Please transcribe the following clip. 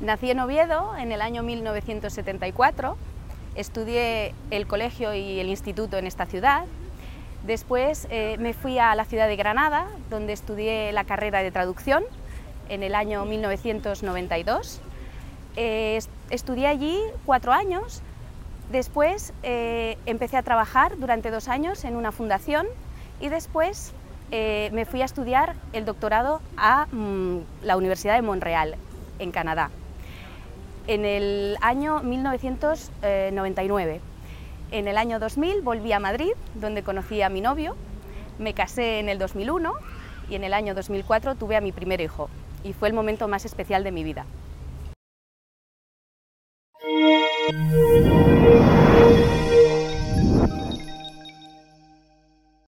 Nací en Oviedo en el año 1974, estudié el colegio y el instituto en esta ciudad. Después eh, me fui a la ciudad de Granada, donde estudié la carrera de traducción en el año 1992. Eh, estudié allí cuatro años. Después eh, empecé a trabajar durante dos años en una fundación y después me fui a estudiar el doctorado a mm, la Universidad de Montreal, en Canadá en el año 1999. En el año 2000 volví a Madrid, donde conocí a mi novio, me casé en el 2001 y en el año 2004 tuve a mi primer hijo y fue el momento más especial de mi vida.